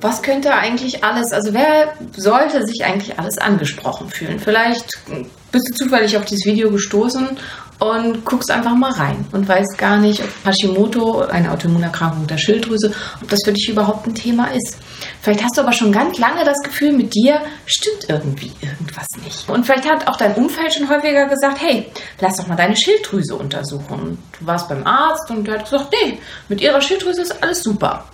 was könnte eigentlich alles, also wer sollte sich eigentlich alles angesprochen fühlen? Vielleicht bist du zufällig auf dieses Video gestoßen und guckst einfach mal rein und weißt gar nicht, ob Hashimoto, eine Autoimmunerkrankung der Schilddrüse, ob das für dich überhaupt ein Thema ist. Vielleicht hast du aber schon ganz lange das Gefühl, mit dir stimmt irgendwie irgendwas nicht. Und vielleicht hat auch dein Umfeld schon häufiger gesagt, hey, lass doch mal deine Schilddrüse untersuchen. Du warst beim Arzt und der hat gesagt, nee, mit ihrer Schilddrüse ist alles super.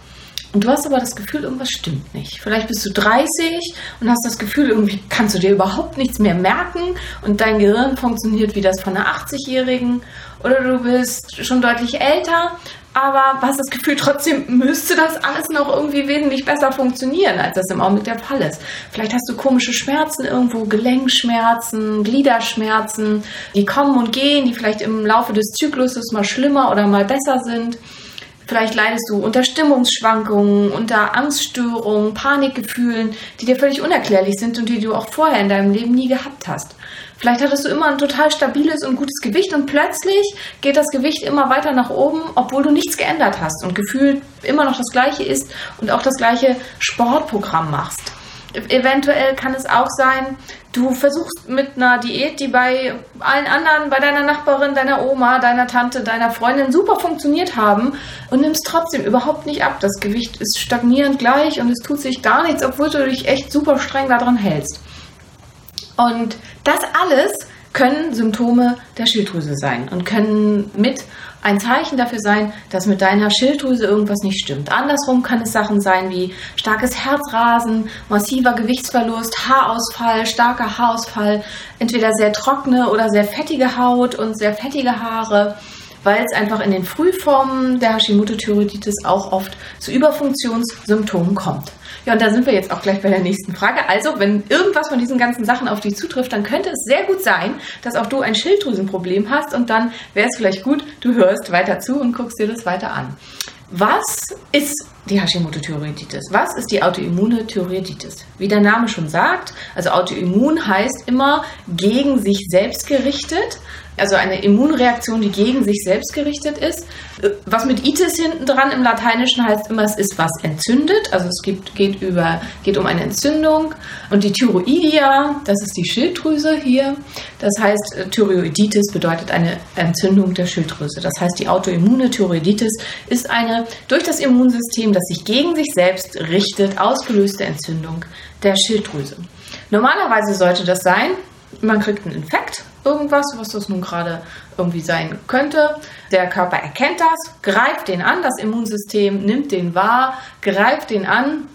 Und du hast aber das Gefühl, irgendwas stimmt nicht. Vielleicht bist du 30 und hast das Gefühl, irgendwie kannst du dir überhaupt nichts mehr merken und dein Gehirn funktioniert wie das von einer 80-Jährigen. Oder du bist schon deutlich älter, aber hast das Gefühl, trotzdem müsste das alles noch irgendwie wesentlich besser funktionieren, als das im Augenblick der Fall ist. Vielleicht hast du komische Schmerzen irgendwo, Gelenkschmerzen, Gliederschmerzen, die kommen und gehen, die vielleicht im Laufe des Zykluses mal schlimmer oder mal besser sind. Vielleicht leidest du unter Stimmungsschwankungen, unter Angststörungen, Panikgefühlen, die dir völlig unerklärlich sind und die du auch vorher in deinem Leben nie gehabt hast. Vielleicht hattest du immer ein total stabiles und gutes Gewicht und plötzlich geht das Gewicht immer weiter nach oben, obwohl du nichts geändert hast und gefühlt immer noch das gleiche ist und auch das gleiche Sportprogramm machst. Eventuell kann es auch sein, du versuchst mit einer Diät, die bei allen anderen, bei deiner Nachbarin, deiner Oma, deiner Tante, deiner Freundin super funktioniert haben und nimmst trotzdem überhaupt nicht ab. Das Gewicht ist stagnierend gleich und es tut sich gar nichts, obwohl du dich echt super streng daran hältst. Und das alles können Symptome der Schilddrüse sein und können mit ein Zeichen dafür sein, dass mit deiner Schilddrüse irgendwas nicht stimmt. Andersrum kann es Sachen sein wie starkes Herzrasen, massiver Gewichtsverlust, Haarausfall, starker Haarausfall, entweder sehr trockene oder sehr fettige Haut und sehr fettige Haare weil es einfach in den Frühformen der Hashimoto-Thyreoiditis auch oft zu Überfunktionssymptomen kommt. Ja, und da sind wir jetzt auch gleich bei der nächsten Frage. Also, wenn irgendwas von diesen ganzen Sachen auf dich zutrifft, dann könnte es sehr gut sein, dass auch du ein Schilddrüsenproblem hast und dann wäre es vielleicht gut, du hörst weiter zu und guckst dir das weiter an. Was ist die Hashimoto-Thyreoiditis? Was ist die autoimmune Thyreoiditis? Wie der Name schon sagt, also autoimmun heißt immer gegen sich selbst gerichtet also eine Immunreaktion, die gegen sich selbst gerichtet ist. Was mit itis hinten dran im Lateinischen heißt immer, es ist was entzündet. Also es gibt, geht, über, geht um eine Entzündung. Und die Thyroidia, das ist die Schilddrüse hier. Das heißt, äh, Thyroiditis bedeutet eine Entzündung der Schilddrüse. Das heißt, die autoimmune Thyroiditis ist eine durch das Immunsystem, das sich gegen sich selbst richtet, ausgelöste Entzündung der Schilddrüse. Normalerweise sollte das sein, man kriegt einen Infekt, irgendwas, was das nun gerade irgendwie sein könnte. Der Körper erkennt das, greift den an, das Immunsystem nimmt den wahr, greift den an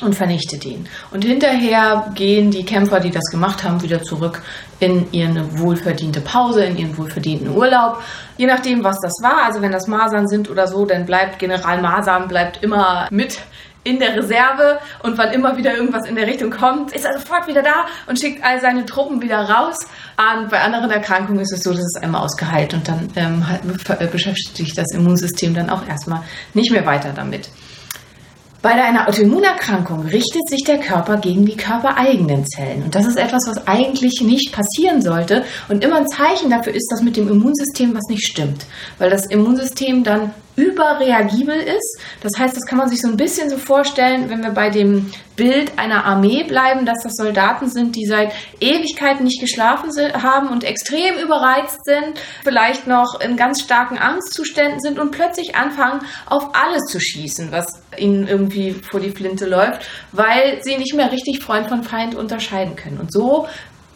und vernichtet ihn. Und hinterher gehen die Kämpfer, die das gemacht haben, wieder zurück in ihre wohlverdiente Pause, in ihren wohlverdienten Urlaub. Je nachdem, was das war, also wenn das Masern sind oder so, dann bleibt General Masern bleibt immer mit in der Reserve und wann immer wieder irgendwas in der Richtung kommt, ist er sofort wieder da und schickt all seine Truppen wieder raus. Und bei anderen Erkrankungen ist es so, dass es einmal ausgeheilt und dann ähm, beschäftigt sich das Immunsystem dann auch erstmal nicht mehr weiter damit. Bei einer Autoimmunerkrankung richtet sich der Körper gegen die körpereigenen Zellen. Und das ist etwas, was eigentlich nicht passieren sollte und immer ein Zeichen dafür ist, dass mit dem Immunsystem was nicht stimmt. Weil das Immunsystem dann überreagibel ist. Das heißt, das kann man sich so ein bisschen so vorstellen, wenn wir bei dem Bild einer Armee bleiben, dass das Soldaten sind, die seit Ewigkeiten nicht geschlafen haben und extrem überreizt sind, vielleicht noch in ganz starken Angstzuständen sind und plötzlich anfangen, auf alles zu schießen, was ihnen irgendwie vor die Flinte läuft, weil sie nicht mehr richtig Freund von Feind unterscheiden können. Und so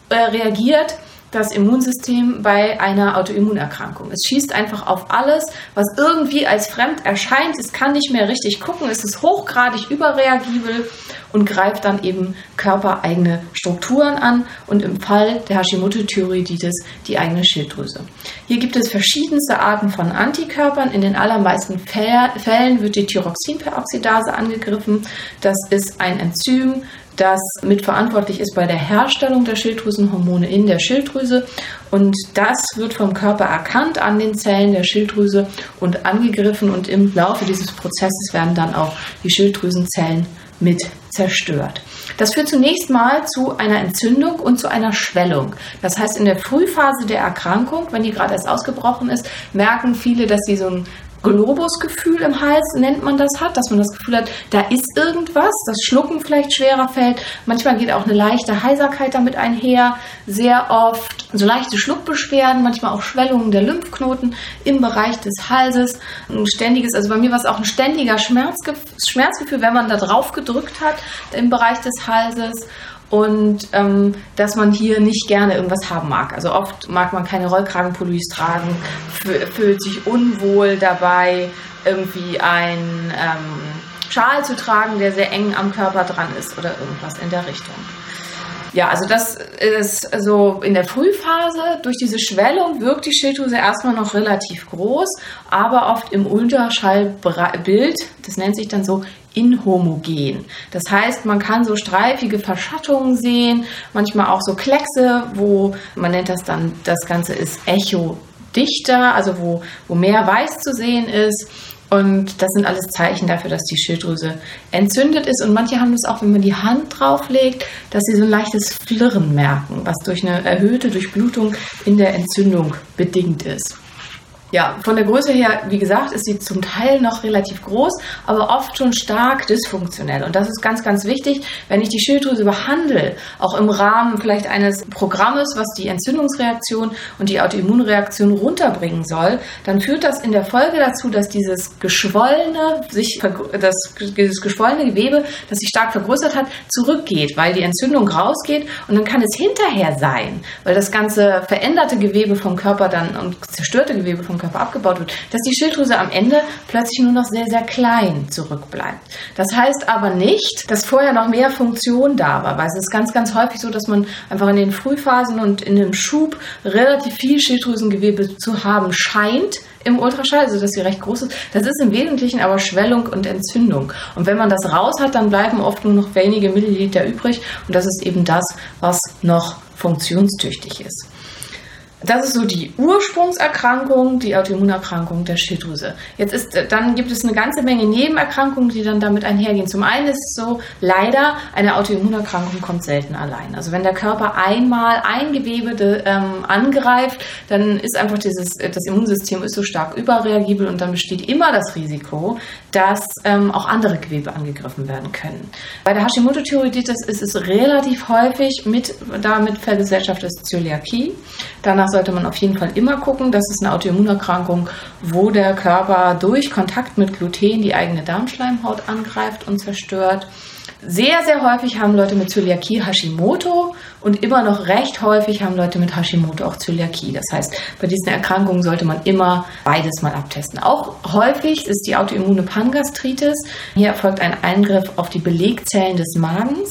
äh, reagiert das Immunsystem bei einer Autoimmunerkrankung. Es schießt einfach auf alles, was irgendwie als fremd erscheint. Es kann nicht mehr richtig gucken. Es ist hochgradig überreagibel und greift dann eben körpereigene Strukturen an und im Fall der Hashimoto-Thyreoiditis die eigene Schilddrüse. Hier gibt es verschiedenste Arten von Antikörpern. In den allermeisten Fällen wird die Thyroxinperoxidase angegriffen. Das ist ein Enzym, das mitverantwortlich ist bei der Herstellung der Schilddrüsenhormone in der Schilddrüse. Und das wird vom Körper erkannt an den Zellen der Schilddrüse und angegriffen. Und im Laufe dieses Prozesses werden dann auch die Schilddrüsenzellen mit zerstört. Das führt zunächst mal zu einer Entzündung und zu einer Schwellung. Das heißt, in der Frühphase der Erkrankung, wenn die gerade erst ausgebrochen ist, merken viele, dass sie so ein Globusgefühl im Hals nennt man das hat, dass man das Gefühl hat, da ist irgendwas, das Schlucken vielleicht schwerer fällt. Manchmal geht auch eine leichte Heiserkeit damit einher, sehr oft so leichte Schluckbeschwerden, manchmal auch Schwellungen der Lymphknoten im Bereich des Halses, ein ständiges, also bei mir war es auch ein ständiger Schmerzgefühl, wenn man da drauf gedrückt hat im Bereich des Halses und ähm, dass man hier nicht gerne irgendwas haben mag. Also oft mag man keine Rollkragenpullis tragen, fühlt sich unwohl dabei, irgendwie ein ähm, Schal zu tragen, der sehr eng am Körper dran ist oder irgendwas in der Richtung. Ja, also das ist so in der Frühphase. Durch diese Schwellung wirkt die Schilddrüse erstmal noch relativ groß, aber oft im Ultraschallbild, das nennt sich dann so inhomogen. Das heißt, man kann so streifige Verschattungen sehen, manchmal auch so Kleckse, wo man nennt das dann, das Ganze ist echodichter, also wo, wo mehr Weiß zu sehen ist. Und das sind alles Zeichen dafür, dass die Schilddrüse entzündet ist. Und manche haben das auch, wenn man die Hand drauflegt, dass sie so ein leichtes Flirren merken, was durch eine erhöhte Durchblutung in der Entzündung bedingt ist. Ja, von der Größe her, wie gesagt, ist sie zum Teil noch relativ groß, aber oft schon stark dysfunktionell. Und das ist ganz, ganz wichtig, wenn ich die Schilddrüse behandle, auch im Rahmen vielleicht eines Programmes, was die Entzündungsreaktion und die Autoimmunreaktion runterbringen soll, dann führt das in der Folge dazu, dass dieses geschwollene, sich, das, dieses geschwollene Gewebe, das sich stark vergrößert hat, zurückgeht, weil die Entzündung rausgeht und dann kann es hinterher sein, weil das ganze veränderte Gewebe vom Körper dann und zerstörte Gewebe vom Körper abgebaut wird, dass die Schilddrüse am Ende plötzlich nur noch sehr, sehr klein zurückbleibt. Das heißt aber nicht, dass vorher noch mehr Funktion da war, weil es ist ganz, ganz häufig so, dass man einfach in den Frühphasen und in dem Schub relativ viel Schilddrüsengewebe zu haben scheint im Ultraschall, also dass sie recht groß ist. Das ist im Wesentlichen aber Schwellung und Entzündung. Und wenn man das raus hat, dann bleiben oft nur noch wenige Milliliter übrig. Und das ist eben das, was noch funktionstüchtig ist. Das ist so die Ursprungserkrankung, die Autoimmunerkrankung der Schilddrüse. Jetzt ist, äh, dann gibt es eine ganze Menge Nebenerkrankungen, die dann damit einhergehen. Zum einen ist es so, leider, eine Autoimmunerkrankung kommt selten allein. Also wenn der Körper einmal ein Gewebe ähm, angreift, dann ist einfach dieses, äh, das Immunsystem ist so stark überreagibel und dann besteht immer das Risiko, dass ähm, auch andere Gewebe angegriffen werden können. Bei der Hashimoto-Thyreoiditis ist es relativ häufig mit, damit vergesellschaftet Zöliakie. Danach Sollte man auf jeden Fall immer gucken. Das ist eine Autoimmunerkrankung, wo der Körper durch Kontakt mit Gluten die eigene Darmschleimhaut angreift und zerstört. Sehr, sehr häufig haben Leute mit Zöliakie Hashimoto und immer noch recht häufig haben Leute mit Hashimoto auch Zöliakie. Das heißt, bei diesen Erkrankungen sollte man immer beides mal abtesten. Auch häufig ist die Autoimmune Pangastritis. Hier erfolgt ein Eingriff auf die Belegzellen des Magens.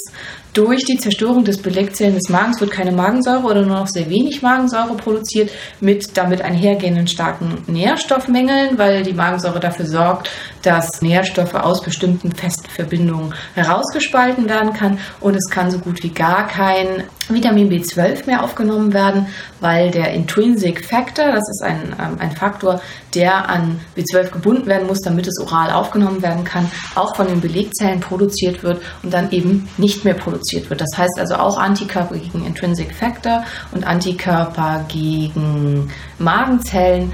Durch die Zerstörung des Belegzellen des Magens wird keine Magensäure oder nur noch sehr wenig Magensäure produziert mit damit einhergehenden starken Nährstoffmängeln, weil die Magensäure dafür sorgt, dass Nährstoffe aus bestimmten festen Verbindungen herausgespalten werden kann. Und es kann so gut wie gar kein Vitamin B12 mehr aufgenommen werden, weil der Intrinsic Factor, das ist ein, ähm, ein Faktor, der an B12 gebunden werden muss, damit es oral aufgenommen werden kann, auch von den Belegzellen produziert wird und dann eben nicht mehr produziert wird. Das heißt also auch Antikörper gegen Intrinsic Factor und Antikörper gegen Magenzellen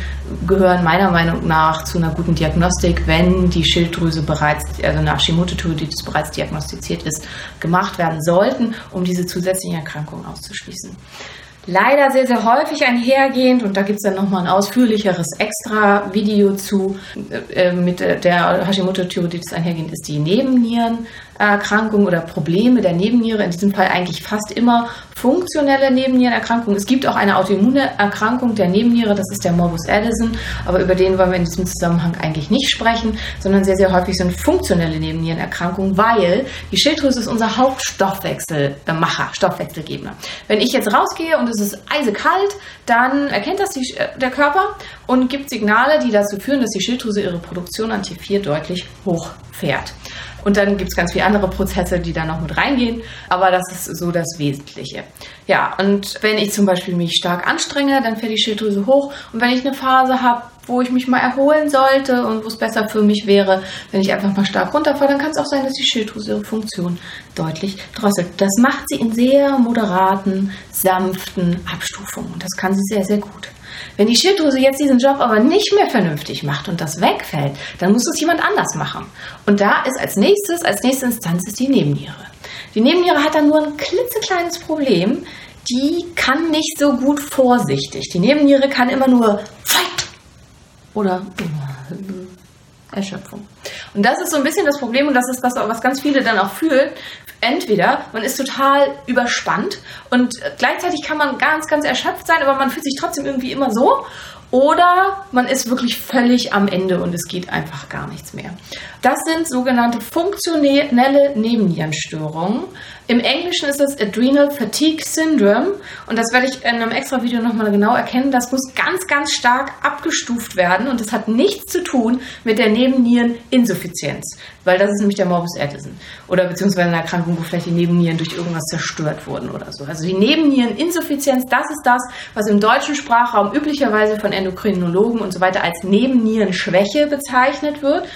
gehören meiner Meinung nach zu einer guten Diagnostik, wenn die Schilddrüse bereits, also nach Hashimoto-Thyreoiditis bereits diagnostiziert ist, gemacht werden sollten, um diese zusätzlichen Erkrankungen auszuschließen. Leider sehr, sehr häufig einhergehend und da gibt es dann nochmal ein ausführlicheres Extra-Video zu, äh, mit der Hashimoto-Thyreoiditis einhergehend ist die Nebennieren Erkrankungen oder Probleme der Nebenniere, in diesem Fall eigentlich fast immer funktionelle Nebennierenerkrankungen. Es gibt auch eine autoimmune Erkrankung der Nebenniere, das ist der Morbus Addison, aber über den wollen wir in diesem Zusammenhang eigentlich nicht sprechen, sondern sehr, sehr häufig sind funktionelle Nebennierenerkrankungen, weil die Schilddrüse ist unser Hauptstoffwechselmacher, Stoffwechselgeber. Wenn ich jetzt rausgehe und es ist eisekalt, dann erkennt das die, äh, der Körper und gibt Signale, die dazu führen, dass die Schilddrüse ihre Produktion an T4 deutlich hochfährt. Und dann gibt es ganz viele andere Prozesse, die da noch mit reingehen. Aber das ist so das Wesentliche. Ja, und wenn ich zum Beispiel mich stark anstrenge, dann fährt die Schilddrüse hoch. Und wenn ich eine Phase habe, wo ich mich mal erholen sollte und wo es besser für mich wäre, wenn ich einfach mal stark runterfahre, dann kann es auch sein, dass die Schilddrüse ihre Funktion deutlich drosselt. Das macht sie in sehr moderaten, sanften Abstufungen. Und das kann sie sehr, sehr gut. Wenn die Schilddrüse jetzt diesen Job aber nicht mehr vernünftig macht und das wegfällt, dann muss es jemand anders machen. Und da ist als nächstes, als nächste Instanz ist die Nebenniere. Die Nebenniere hat dann nur ein klitzekleines Problem. Die kann nicht so gut vorsichtig. Die Nebenniere kann immer nur Fight oder Erschöpfung. Und das ist so ein bisschen das Problem und das ist das, was ganz viele dann auch fühlen. Entweder man ist total überspannt und gleichzeitig kann man ganz, ganz erschöpft sein, aber man fühlt sich trotzdem irgendwie immer so. Oder man ist wirklich völlig am Ende und es geht einfach gar nichts mehr. Das sind sogenannte funktionelle Nebennierenstörungen. Im Englischen ist das Adrenal Fatigue Syndrome und das werde ich in einem extra Video nochmal genau erkennen. Das muss ganz, ganz stark abgestuft werden und das hat nichts zu tun mit der Nebenniereninsuffizienz, weil das ist nämlich der Morbus Addison oder beziehungsweise eine Erkrankung, wo vielleicht die Nebennieren durch irgendwas zerstört wurden oder so. Also die Nebenniereninsuffizienz, das ist das, was im deutschen Sprachraum üblicherweise von Endokrinologen und so weiter als Nebennierenschwäche bezeichnet wird.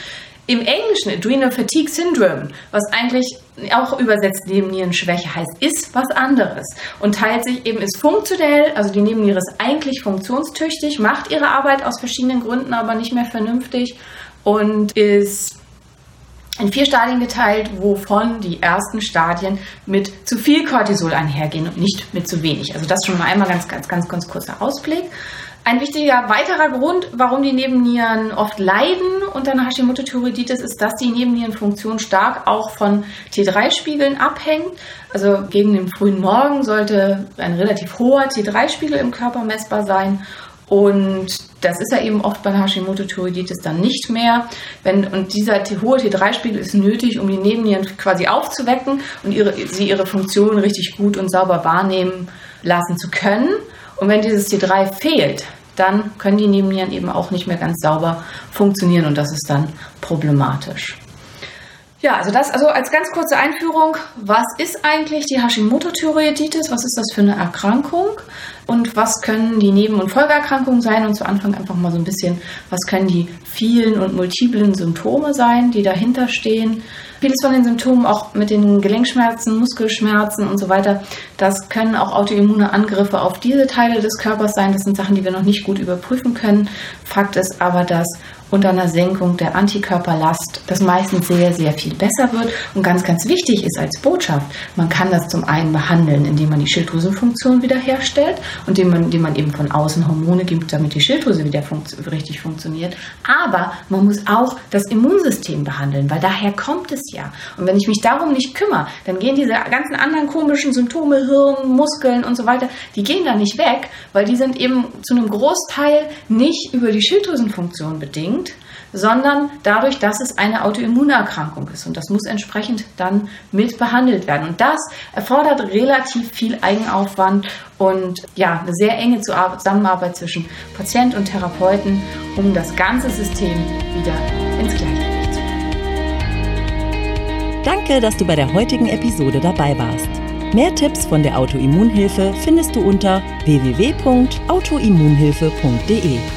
Im Englischen Adrenal Fatigue Syndrome, was eigentlich auch übersetzt Nebennierenschwäche heißt, ist was anderes und teilt sich eben, ist funktionell, also die Nebenniere ist eigentlich funktionstüchtig, macht ihre Arbeit aus verschiedenen Gründen aber nicht mehr vernünftig und ist in vier Stadien geteilt, wovon die ersten Stadien mit zu viel Cortisol einhergehen und nicht mit zu wenig. Also das schon mal einmal ganz, ganz, ganz, ganz kurzer Ausblick. Ein wichtiger weiterer Grund, warum die Nebennieren oft leiden unter einer Hashimoto-Thyreoiditis, ist, dass die Nebennierenfunktion stark auch von T3-Spiegeln abhängt. Also gegen den frühen Morgen sollte ein relativ hoher T3-Spiegel im Körper messbar sein. Und das ist ja eben oft bei Hashimoto-Thyreoiditis dann nicht mehr. Wenn, und dieser hohe T3-Spiegel ist nötig, um die Nebennieren quasi aufzuwecken und ihre, sie ihre Funktion richtig gut und sauber wahrnehmen lassen zu können. Und wenn dieses T3 fehlt, dann können die Nebennieren eben auch nicht mehr ganz sauber funktionieren und das ist dann problematisch. Ja, also das also als ganz kurze Einführung, was ist eigentlich die Hashimoto-Thyreoiditis? Was ist das für eine Erkrankung? Und was können die Neben- und Folgeerkrankungen sein? Und zu Anfang einfach mal so ein bisschen, was können die vielen und multiplen Symptome sein, die dahinter stehen? Vieles von den Symptomen, auch mit den Gelenkschmerzen, Muskelschmerzen und so weiter, das können auch autoimmune Angriffe auf diese Teile des Körpers sein. Das sind Sachen, die wir noch nicht gut überprüfen können. Fakt ist aber, dass unter einer Senkung der Antikörperlast das meistens sehr, sehr viel besser wird. Und ganz, ganz wichtig ist als Botschaft, man kann das zum einen behandeln, indem man die Schilddrüsenfunktion wiederherstellt und indem man, indem man eben von außen Hormone gibt, damit die Schilddrüse wieder funktio richtig funktioniert. Aber man muss auch das Immunsystem behandeln, weil daher kommt es ja. Und wenn ich mich darum nicht kümmere, dann gehen diese ganzen anderen komischen Symptome, Hirn, Muskeln und so weiter, die gehen da nicht weg, weil die sind eben zu einem Großteil nicht über die Schilddrüsenfunktion bedingt, sondern dadurch, dass es eine Autoimmunerkrankung ist. Und das muss entsprechend dann mit behandelt werden. Und das erfordert relativ viel Eigenaufwand und ja, eine sehr enge Zusammenarbeit zwischen Patient und Therapeuten, um das ganze System wieder ins Gleichgewicht zu bringen. Danke, dass du bei der heutigen Episode dabei warst. Mehr Tipps von der Autoimmunhilfe findest du unter www.autoimmunhilfe.de.